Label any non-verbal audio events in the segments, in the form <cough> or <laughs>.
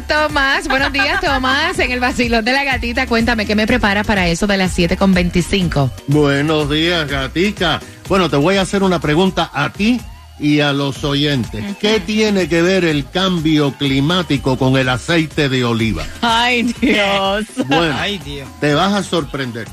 Tomás, llegó Tomás. Buenos días, Tomás, en el vacilón de la gatita. Cuéntame, ¿qué me preparas para eso de las 7 con 25? Buenos días, gatica. Bueno, te voy a hacer una pregunta a ti y a los oyentes. ¿Qué tiene que ver el cambio climático con el aceite de oliva? Ay, Dios. <laughs> Bueno, Ay, Dios. te vas a sorprender.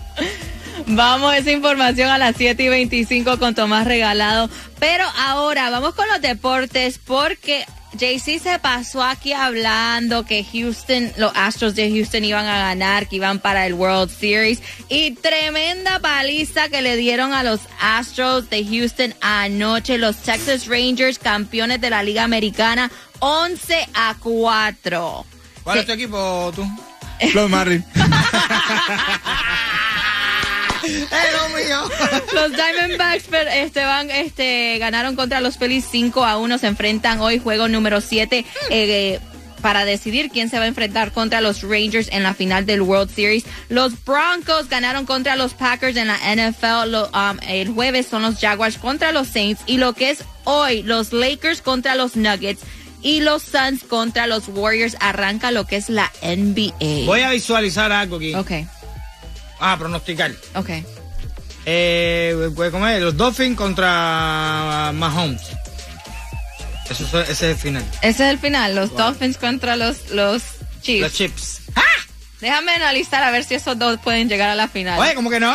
Vamos, esa información a las 7 y 25 con Tomás Regalado. Pero ahora vamos con los deportes porque JC se pasó aquí hablando que Houston, los Astros de Houston iban a ganar, que iban para el World Series. Y tremenda paliza que le dieron a los Astros de Houston anoche. Los Texas Rangers, campeones de la Liga Americana, 11 a 4. ¿Cuál es tu equipo, tú? <laughs> Los Marlins. <laughs> ¡Eh, mío! <laughs> Los Diamondbacks este, van, este, ganaron contra los Phillies 5 a 1. Se enfrentan hoy, juego número 7. eh, para decidir quién se va a enfrentar contra los Rangers en la final del World Series. Los Broncos ganaron contra los Packers en la NFL. Lo- um, el jueves son los Jaguars contra los Saints. Y lo que es hoy, los Lakers contra los Nuggets. Y los Suns contra los Warriors. Arranca lo que es la NBA. Voy a visualizar algo aquí. Ok, Ah, pronosticar. ok. Eh, pues, ¿cómo es? Los Dolphins contra Mahomes. Eso, es- ese es el final. Ese es el final. Los Dolphins contra los, los Chiefs. Los Chips. Déjame analizar a ver si esos dos pueden llegar a la final. Oye, ¿cómo que no?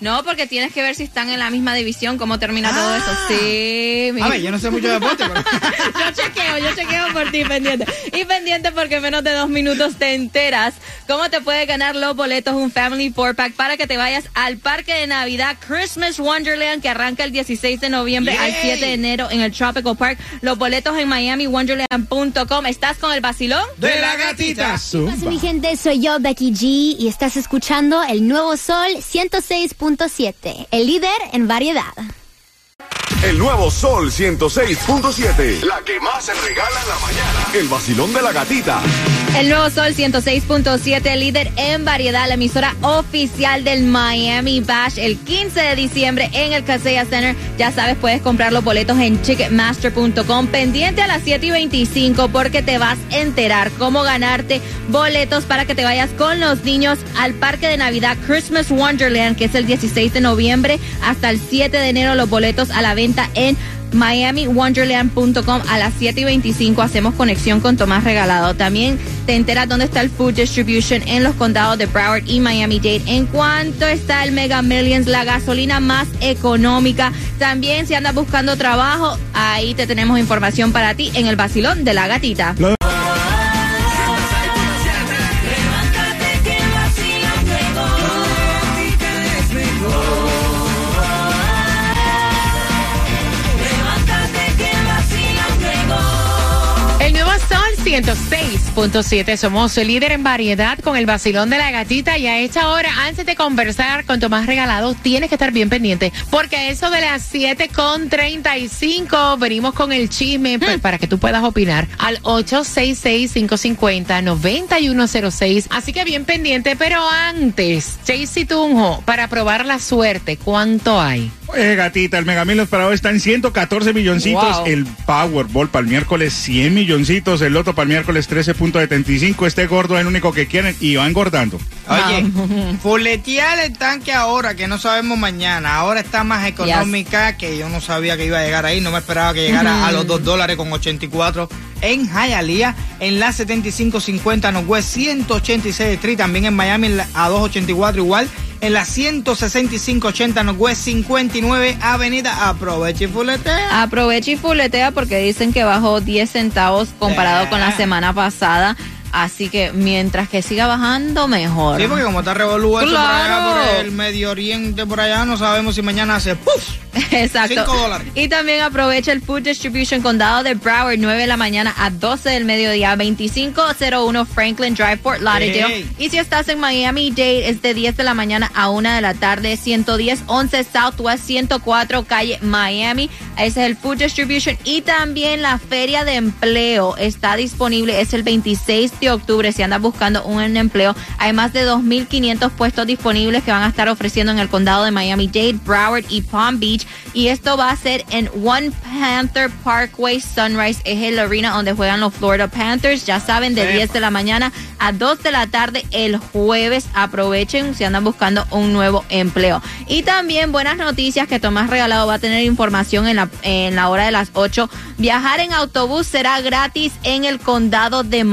No, porque tienes que ver si están en la misma división, cómo termina todo Ah. eso. Sí, mi- A ver, yo no sé mucho de deporte, pero... <laughs> yo chequeo, yo chequeo por ti, pendiente. Y pendiente porque en menos de dos minutos te enteras cómo te puedes ganar los boletos, un Family Four Pack para que te vayas al Parque de Navidad Christmas Wonderland que arranca el 16 de noviembre al Yay. 7 de enero en el Tropical Park. Los boletos en miamiwonderland.com. ¿Estás con el vacilón? ¡De la gatita! Mi gente, soy yo, Becky G, y estás escuchando el nuevo Sol 106.7, el líder en variedad. El nuevo Sol 106.7. La que más se regala en la mañana. El vacilón de la gatita. El nuevo Sol 106.7, líder en variedad, la emisora oficial del Miami Bash, el 15 de diciembre en el Casella Center. Ya sabes, puedes comprar los boletos en Ticketmaster.com. Pendiente a las 7 y 25 porque te vas a enterar cómo ganarte boletos para que te vayas con los niños al Parque de Navidad Christmas Wonderland, que es el 16 de noviembre hasta el 7 de enero. Los boletos a la venta en miamiwonderland.com a las 7 y 25 hacemos conexión con Tomás Regalado. También te enteras dónde está el Food Distribution en los condados de Broward y Miami-Dade. En cuanto está el Mega Millions, la gasolina más económica. También si andas buscando trabajo, ahí te tenemos información para ti en el vacilón de la gatita. 106.7. Somos el líder en variedad con el vacilón de la gatita. Y a esta hora, antes de conversar con Tomás Regalado, tienes que estar bien pendiente. Porque a eso de las 7.35 venimos con el chisme pues, para que tú puedas opinar al 866-550-9106. Así que bien pendiente. Pero antes, Jaycee Tunjo, para probar la suerte, ¿cuánto hay? Oye, gatita, el Mega Millions para hoy está en 114 milloncitos. Wow. El Powerball para el miércoles 100 milloncitos. El Loto para el miércoles 13.75. Este gordo es el único que quieren y va engordando. Oye, <laughs> fuletear el tanque ahora, que no sabemos mañana. Ahora está más económica, que yo no sabía que iba a llegar ahí. No me esperaba que llegara a los 2 dólares con 84 en Hialeah, en la 7550 Northwest 186 Street, también en Miami a 284 igual. En la 16580 Northwest 59 Avenida. Aproveche y fuletea. Aprovecha y fuletea porque dicen que bajó 10 centavos comparado con la semana pasada. Así que mientras que siga bajando, mejor. Sí, porque como está eso por Claro. allá, por el Medio Oriente, por allá, no sabemos si mañana hace ¡puf! <laughs> Exacto. Cinco dólares. Y también aprovecha el Food Distribution Condado de Broward, 9 de la mañana a 12 del mediodía, 2501 Franklin Drive, Fort Lauderdale. Ey. Y si estás en Miami-Dade, es de 10 de la mañana a 1 de la tarde, 110 11 Southwest 104 calle Miami. Ese es el Food Distribution. Y también la Feria de Empleo está disponible, es el 26 de octubre. Si andas buscando un empleo, hay más de 2.500 puestos disponibles que van a estar ofreciendo en el condado de Miami-Dade, Broward y Palm Beach. Y esto va a ser en One Panther Parkway Sunrise. Es el arena donde juegan los Florida Panthers. Ya saben, de Sí. 10 de la mañana a 2 de la tarde el jueves. Aprovechen si andan buscando un nuevo empleo. Y también buenas noticias que Tomás Regalado va a tener información en la, en la hora de las 8. Viajar en autobús será gratis en el condado de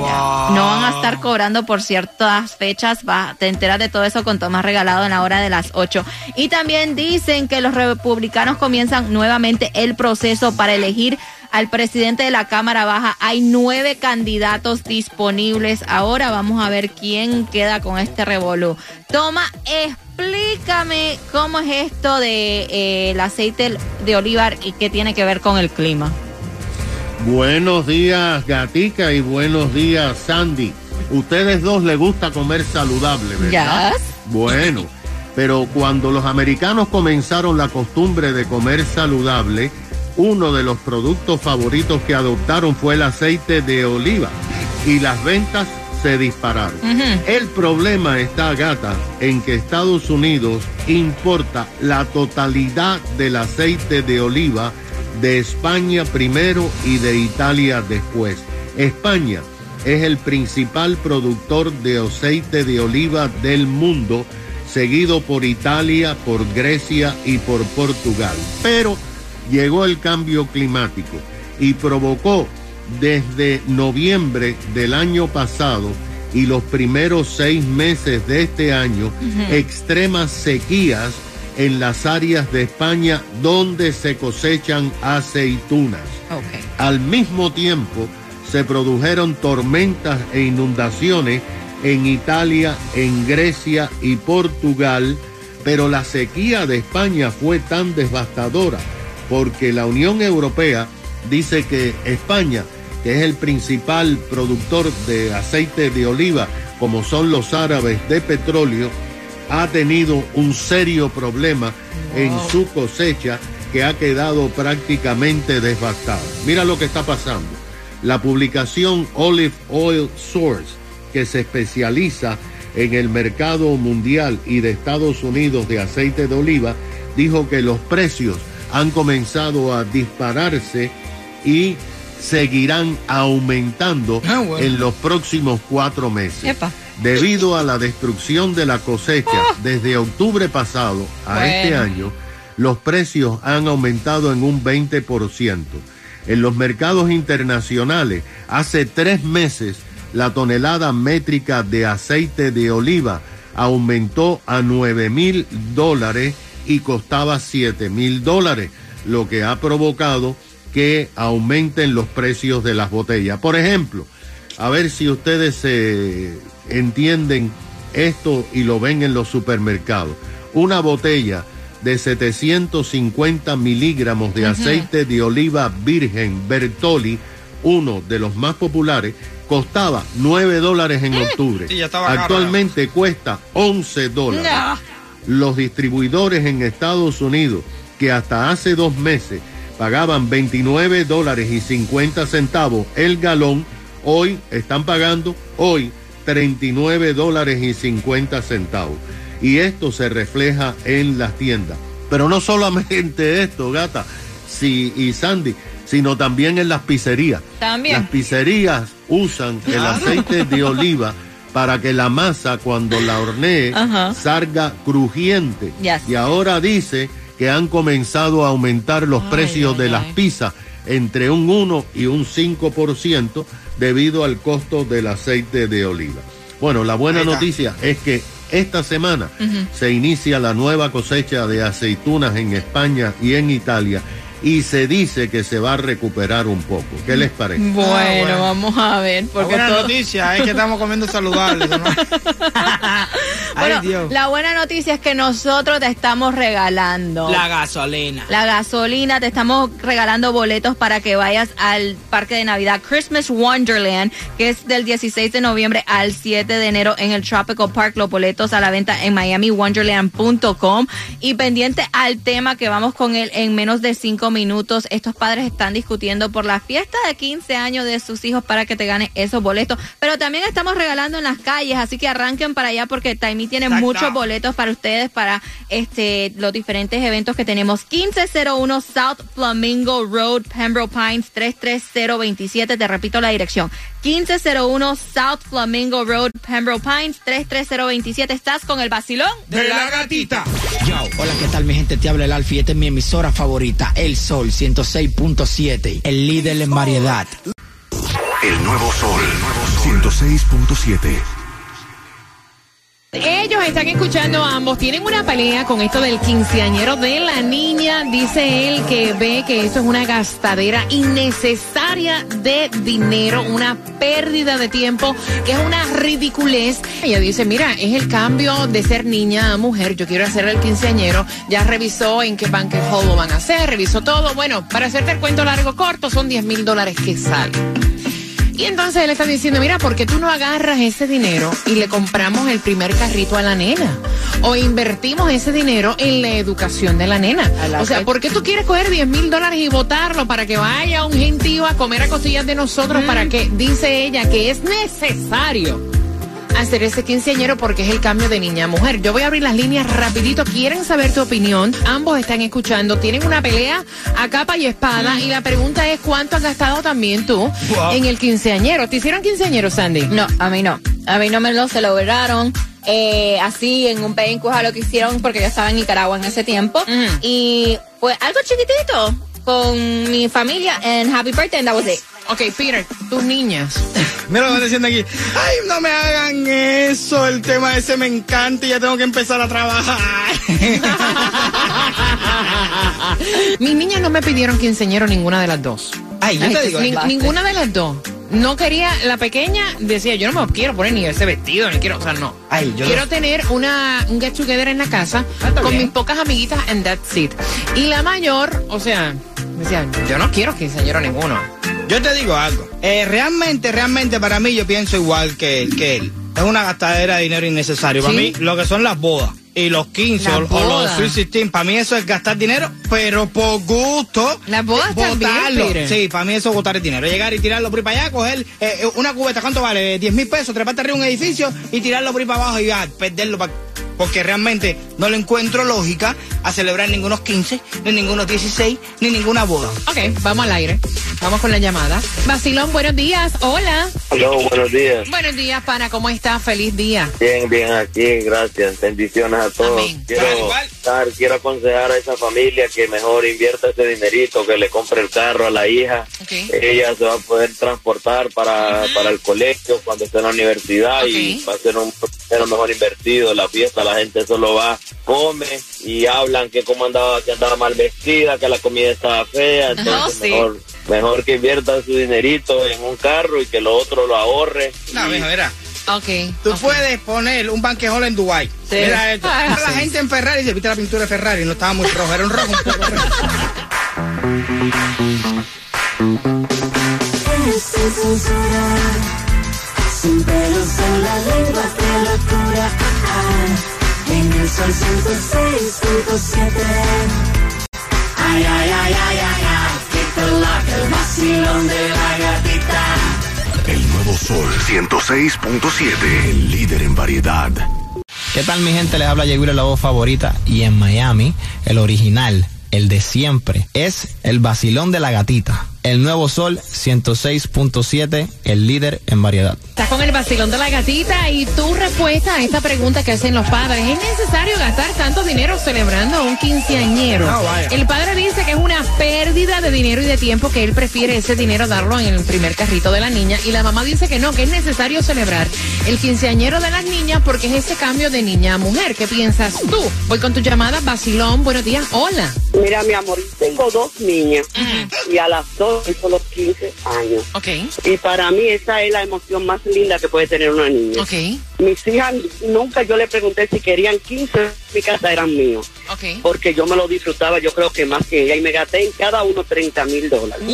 Wow. No van a estar cobrando por ciertas fechas. Va, te enteras de todo eso con Tomás Regalado en la hora de las 8. Y también dicen que los republicanos comienzan nuevamente el proceso para elegir al presidente de la Cámara Baja. Hay nueve candidatos disponibles. Ahora vamos a ver quién queda con este revolú. Toma, explícame cómo es esto de eh, el aceite de oliva y qué tiene que ver con el clima. Buenos días, Gatica, y buenos días, Sandy. Ustedes dos les gusta comer saludable, ¿verdad? Yes. Bueno, pero cuando los americanos comenzaron la costumbre de comer saludable, uno de los productos favoritos que adoptaron fue el aceite de oliva y las ventas se dispararon. El problema está, gata, en que Estados Unidos importa la totalidad del aceite de oliva de España primero y de Italia después. España es el principal productor de aceite de oliva del mundo, seguido por Italia, por Grecia y por Portugal. Pero llegó el cambio climático y provocó desde noviembre del año pasado y los primeros seis meses de este año extremas sequías en las áreas de España donde se cosechan aceitunas. Al mismo tiempo se produjeron tormentas e inundaciones en Italia, en Grecia y Portugal, pero la sequía de España fue tan devastadora porque la Unión Europea dice que España, que es el principal productor de aceite de oliva, como son los árabes de petróleo, ha tenido un serio problema en su cosecha que ha quedado prácticamente devastada. Mira lo que está pasando. La publicación Olive Oil Source, que se especializa en el mercado mundial y de Estados Unidos de aceite de oliva, dijo que los precios han comenzado a dispararse y seguirán aumentando Ah, bueno. en los próximos cuatro meses. Epa. Debido a la destrucción de la cosecha desde octubre pasado a Bueno. este año, los precios han aumentado en un 20%. En los mercados internacionales, hace tres meses, la tonelada métrica de aceite de oliva aumentó a 9 mil dólares y costaba 7 mil dólares, lo que ha provocado que aumenten los precios de las botellas. Por ejemplo, a ver si ustedes eh, entienden esto y lo ven en los supermercados. Una botella de 750 miligramos de aceite de oliva virgen Bertoli, uno de los más populares, costaba 9 dólares en octubre. Sí, estaba caro, Actualmente cuesta 11 dólares No. los distribuidores en Estados Unidos que hasta hace dos meses pagaban 29 dólares y 50 centavos el galón, hoy están pagando hoy 39 dólares y 50 centavos. Y esto se refleja en las tiendas. Pero no solamente <laughs> esto, gata sí, y Sandy, sino también en las pizzerías. También. Las pizzerías usan el aceite de <laughs> oliva para que la masa cuando la hornee salga crujiente. Yes. Y ahora dice que han comenzado a aumentar los Ay, precios ay, de las pizzas entre un 1 y un 5% debido al costo del aceite de oliva. Bueno, la buena noticia es que esta semana se inicia la nueva cosecha de aceitunas en España y en Italia y se dice que se va a recuperar un poco. ¿Qué les parece? Bueno, Ah, bueno. vamos a ver. La Porque buena todo- noticia es que estamos comiendo saludables. ¿no? <laughs> Ay, Bueno, Dios. la buena noticia es que nosotros te estamos regalando. La gasolina. La gasolina, te estamos regalando boletos para que vayas al parque de Navidad Christmas Wonderland, que es del 16 de noviembre al 7 de enero en el Tropical Park. Los boletos a la venta en miamiwonderland.com. Y pendiente al tema que vamos con él en menos de cinco minutos. Estos padres están discutiendo por la fiesta de 15 años de sus hijos para que te ganes esos boletos. Pero también estamos regalando en las calles, así que arranquen para allá porque Taimi tiene Exacto. muchos boletos para ustedes para este los diferentes eventos que tenemos. 1501 South Flamingo Road, Pembroke Pines 33027. Te repito la dirección. 1501 South Flamingo Road, Pembroke Pines 33027. Estás con el vacilón. De la gatita. Yo, hola, ¿qué tal mi gente? Te habla el Alfie, esta es mi emisora favorita, El Sol 106.7, el líder en variedad. El nuevo sol. El nuevo sol. 106.7. Ellos están escuchando a ambos. Tienen una pelea con esto del quinceañero de la niña. Dice él que ve que esto es una gastadera innecesaria de dinero, una pérdida de tiempo, que es una ridiculez. Ella dice, mira, es el cambio de ser niña a mujer. Yo quiero hacer el quinceañero. Ya revisó en qué banquet hall lo van a hacer, revisó todo. Bueno, para hacerte el cuento largo corto, son 10 mil dólares que salen. Y entonces él está diciendo, mira, ¿por qué tú no agarras ese dinero y le compramos el primer carrito a la nena? O invertimos ese dinero en la educación de la nena. O sea, ¿por qué tú quieres coger 10 mil dólares y votarlo para que vaya un gentío a comer a costillas de nosotros para que, dice ella, que es necesario? Hacer ese quinceañero porque es el cambio de niña a mujer. Yo voy a abrir las líneas rapidito. Quieren saber tu opinión. Ambos están escuchando. Tienen una pelea a capa y espada. Y la pregunta es cuánto has gastado también tú Wow. en el quinceañero. ¿Te hicieron quinceañero, Sandy? No, a mí no. A mí no me lo celebraron. eh, así en un pencuja lo que hicieron porque yo estaba en Nicaragua en ese tiempo. Ujú. Y fue algo chiquitito con mi familia en Happy Birthday and that was it. Ok, Peter, tus niñas. <laughs> Mira lo que diciendo aquí. Ay, no me hagan eso. El tema ese me encanta y ya tengo que empezar a trabajar. <laughs> Mis niñas no me pidieron quinceañero ninguna de las dos. Ay, yo te digo. Ni- ninguna de las dos. No quería, la pequeña decía, yo no me quiero poner ni ese vestido, ni quiero, o sea, no. Ay, yo quiero lo- tener una, un get together en la casa Ah, con bien. mis pocas amiguitas and that's it. Y la mayor, o sea, decía, yo no quiero quinceañero ninguno. Yo te digo algo. Eh, realmente, realmente para mí yo pienso igual que, que él. Es una gastadera de dinero innecesario. Para mí, lo que son las bodas y los 15 Las o, o los. Sweet 16, para mí eso es gastar dinero, pero por gusto. Las bodas también, botarlo. Peter. Sí, para mí eso es botar el dinero. Llegar y tirarlo por ahí para allá, coger eh, eh, una cubeta, ¿cuánto vale? 10 mil pesos, treparte arriba un edificio y tirarlo por ahí para abajo y ya, perderlo para porque realmente no le encuentro lógica a celebrar ningunos 15, ni ningunos 16, ni ninguna boda. Ok, vamos al aire. Vamos con la llamada. Basilón, buenos días. Hola. Hola, buenos días. Buenos días, pana. ¿Cómo estás? Feliz día. Bien, bien aquí, gracias. Bendiciones a todos. Amén. Quiero, Igual, igual. dar- quiero aconsejar a esa familia que mejor invierta ese dinerito, que le compre el carro a la hija. Ok. Ella se va a poder transportar para, para el colegio cuando esté en la universidad y va a ser un dinero mejor invertido. La fiesta, la gente solo va, come y hablan que cómo andaba, que andaba mal vestida, que la comida estaba fea. Entonces, sí. mejor, mejor que invierta su dinerito en un carro y que lo otro lo ahorre. No, Y- mija, mira. Ok. Tú puedes poner un banquejol en Dubai. Sí. Mira esto. Ah, la sí. gente en Ferrari dice, viste la pintura de Ferrari, no estaba muy rojo, era un rojo un poco rojo. Sin censura, sin pelos en la lengua de locura. Ah, en el sol 106.7. Ay, ay, ay, ay, ay, ay, que el vacilón de la gatita. El nuevo sol 106.7. El líder en variedad. ¿Qué tal mi gente? Les habla Yeguira, la voz favorita. Y en Miami, el original, el de siempre, es el vacilón de la gatita. El nuevo sol 106.7, el líder en variedad. Estás con el vacilón de la gatita y tu respuesta a esta pregunta que hacen los padres. ¿Es necesario gastar tanto dinero celebrando a un quinceañero? No. El padre dice que es una pérdida de dinero y de tiempo que él prefiere ese dinero darlo en el primer carrito de la niña y la mamá dice que no, que es necesario celebrar el quinceañero de las niñas porque es ese cambio de niña a mujer. ¿Qué piensas tú? Voy con tu llamada, vacilón. Buenos días. Hola. Mira, mi amor, tengo dos niñas y a las dos hizo los 15 años. Ok. Y para mí esa es la emoción más linda que puede tener una niña. Ok. Mis hijas, nunca yo le pregunté si querían 15, mi casa eran míos. Ok. Porque yo me lo disfrutaba, yo creo que más que ella. Y me gasté en cada uno 30 mil dólares.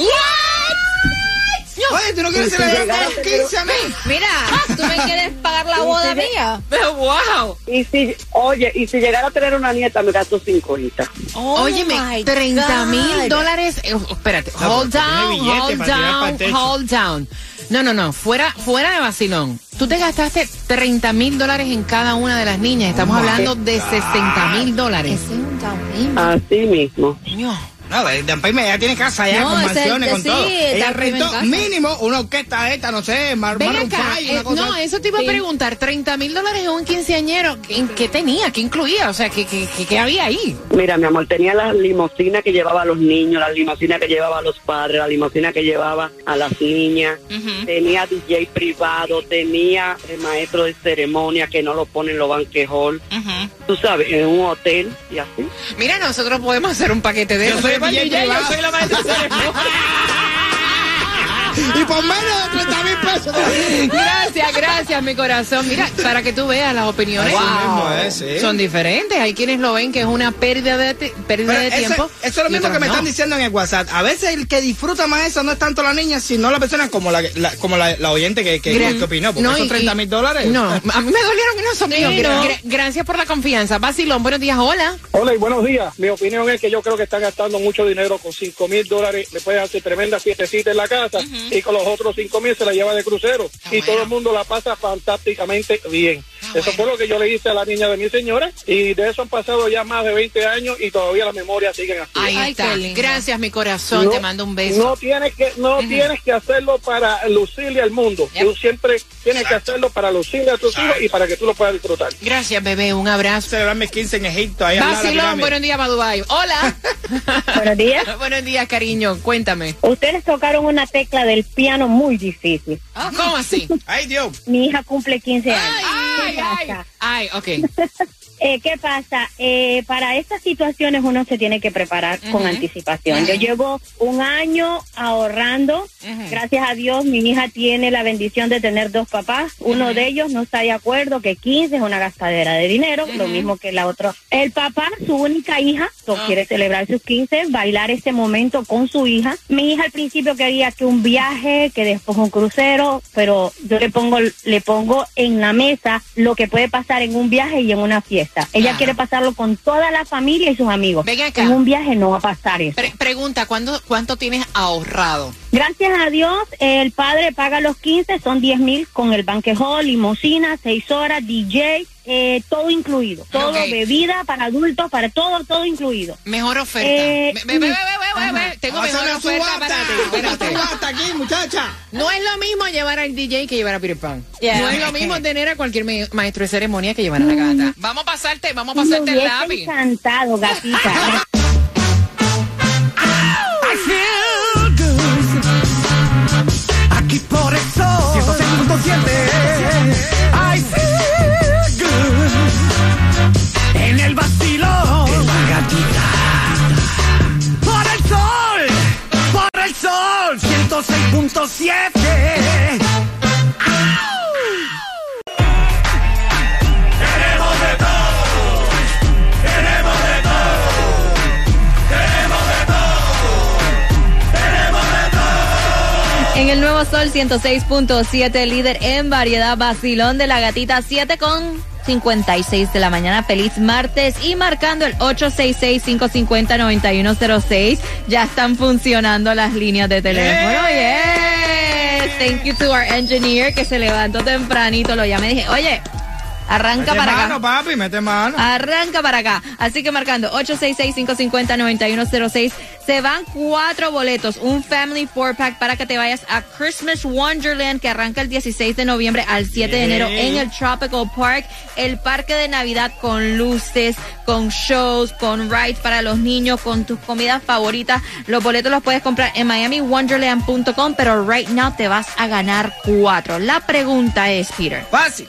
Oye, ¿tú no quieres si celebrar llegara los a tener- 15 a mí? Mira, ¿tú me quieres pagar la <laughs> boda mía? Pero wow. Y si, oye, y si llegara a tener una nieta, me gasto cinco horitas. Oh Óyeme, my 30 mil dólares. eh, espérate, No, hold down, hold down, hold down. No, no, no, fuera, fuera de vacilón. Tú te gastaste 30 mil dólares en cada una de las niñas. Estamos Oh hablando de 60 mil dólares. Ese es un down payment. Así mismo. Coño. No, Payme ya tiene casa ya No, con mansiones, con sí, todo. Ella rentó mínimo una orquesta esta, no sé, Mar Ven Maroon acá, eh, una cosa no, eso te iba a preguntar, 30 mil dólares en un quinceañero, ¿en qué tenía? ¿Qué incluía? O sea, ¿qué, qué, qué- qué había ahí? Mira, mi amor, tenía las limusinas que llevaba a los niños, las limusinas que llevaba a los padres, la limusina que llevaba a las niñas, tenía DJ privado, tenía el maestro de ceremonia que no lo ponen en los banquejol, tú sabes, en un hotel y así. Mira, nosotros podemos hacer un paquete de Yo eso. soy Soy DJ yo soy la maestra de ceremonia. Y por menos de 30 mil pesos. Gracias, gracias, mi corazón. Mira, para que tú veas las opiniones Eso mismo es, sí. son diferentes. Hay quienes lo ven que es una pérdida de, pérdida Pero de tiempo. eso es lo mismo que me no. están diciendo en el WhatsApp. A veces el que disfruta más eso no es tanto la niña, sino la persona como la, la- como la, la oyente que, que, Gra- que opinó. Porque no, esos y- 30 mil dólares. No, a mí me dolieron y no son Sí, míos. No. gra- gracias por la confianza. Basilón, buenos días, hola. Hola y buenos días. Mi opinión es que yo creo que están gastando mucho dinero con 5 mil dólares. Le pueden hacer tremenda fiestecita en la casa y con los otros 5 mil se la lleva de crucero. Está y todo el mundo la pasa fantásticamente bien. Está eso fue lo que yo le hice a la niña de mi señora y de eso han pasado ya más de 20 años y todavía las memorias siguen así. Ahí Ay, está. Gracias, mi corazón. No- Te mando un beso. No tienes que no tienes que hacerlo para lucirle al mundo. Yep. Tú siempre tienes que hacerlo para lucirle a tus hijos y para que tú lo puedas disfrutar. Gracias, bebé. Un abrazo. Celebrar mis 15 en Egipto. Ahí la Basilón, buenos días, Dubái. Hola. <laughs> Buenos días. <laughs> buenos días, cariño. Cuéntame. Ustedes tocaron una tecla del piano muy difícil. ¿Cómo así? Ay, Dios. Mi hija cumple 15 años. Ay, ¿Qué ay, pasa? ay, ok. Eh, ¿Qué pasa? Eh, para estas situaciones uno se tiene que preparar con anticipación. Yo llevo un año ahorrando. Gracias a Dios, mi hija tiene la bendición de tener dos papás. Uno de ellos no está de acuerdo que 15 es una gastadera de dinero, lo mismo que la otra. El papá, su única hija, quiere celebrar sus 15, bailar ese momento con su hija. Mi hija al principio quería que un viaje, que después un crucero, pero yo le pongo le pongo en la mesa lo que puede pasar en un viaje y en una fiesta. Ella Ajá. quiere pasarlo con toda la familia y sus amigos. Ven acá. En un viaje no va a pasar eso. Pre- pregunta, ¿cuándo, ¿cuánto tienes ahorrado? Gracias a Dios, el padre paga los 15, son 10 mil con el banquejol, limosina, 6 horas, DJ, eh, todo incluido. Todo, bebida para adultos, para todo, todo incluido. Mejor oferta. Eh. Tengo mejor oferta subasta. para ti. Espérate. Subasta aquí, muchacha. No es lo mismo llevar al DJ que llevar a Peter Pan. Yeah. No es lo mismo <laughs> tener a cualquier maestro de ceremonia que llevar a la gata. Vamos a pasarte, vamos a Me pasarte el lápiz. encantado, gatita. <laughs> En el nuevo sol 106.7, líder en variedad, vacilón de la gatita 7 con 56 de la mañana. Feliz martes y marcando el 866-550-9106. Ya están funcionando las líneas de teléfono. Yes. Thank you to our engineer que se levantó tempranito. Lo llamé y dije, oye, arranca Mete para acá. papi, mete mano. Arranca para acá. Así que marcando 866-550-9106. Se van cuatro boletos. Un Family Four Pack para que te vayas a Christmas Wonderland que arranca el 16 de noviembre al 7 de enero en el Tropical Park. El parque de Navidad con luces, con shows, con rides para los niños, con tus comidas favoritas. Los boletos los puedes comprar en miamiwonderland.com, pero right now te vas a ganar cuatro. La pregunta es, Peter. Fácil.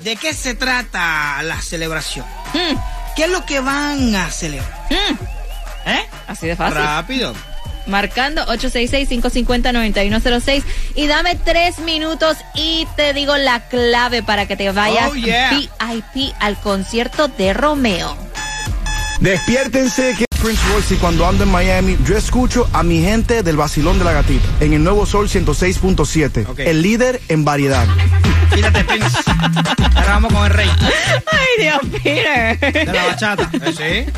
¿De qué se trata la celebración? Mm, ¿Qué es lo que van a celebrar? mm. ¿Eh? Así de fácil. Rápido. Marcando 866-550-9106 y dame tres minutos y te digo la clave para que te vayas Oh, yeah. VIP al concierto de Romeo. Despiértense que Prince Royce y cuando ando en Miami, yo escucho a mi gente del vacilón de la gatita en el nuevo Sol 106.7, Ok. el líder en variedad. Quítate, Prince. Ahora vamos con el rey Ay, Dios, Peter. de la bachata. ¿Eh, ¿Sí?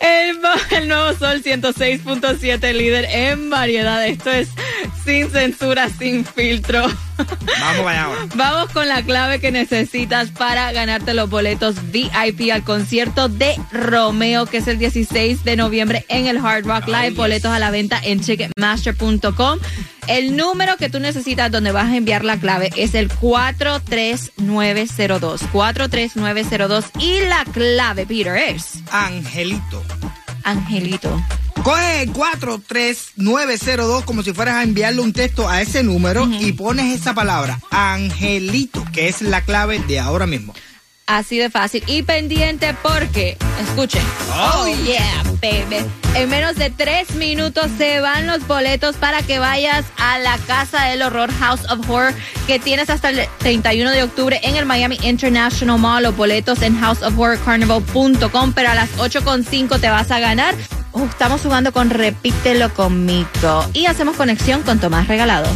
El, el nuevo Sol 106.7, líder en variedad. Esto es sin censura, sin filtro. Vamos allá ahora. Vamos con la clave que necesitas para ganarte los boletos VIP al concierto de Romeo, que es el 16 de noviembre en el Hard Rock Live. Boletos a la venta en ticketmaster.com. El número que tú necesitas donde vas a enviar la clave es el 43902. 43902. Y la clave, Peter, es Angelito. Angelito. Coge el 43902 como si fueras a enviarle un texto a ese número y pones esa palabra, Angelito, que es la clave de ahora mismo. Así de fácil. Y pendiente porque, escuchen. Oh, yeah, baby. En menos de tres minutos se van los boletos para que vayas a la Casa del Horror House of Horror que tienes hasta el 31 de octubre en el Miami International Mall. Los boletos en houseofhorrorcarnival.com. Pero a las 8.5 te vas a ganar. Uh, estamos jugando con Repítelo conmigo. Y hacemos conexión con Tomás Regalado.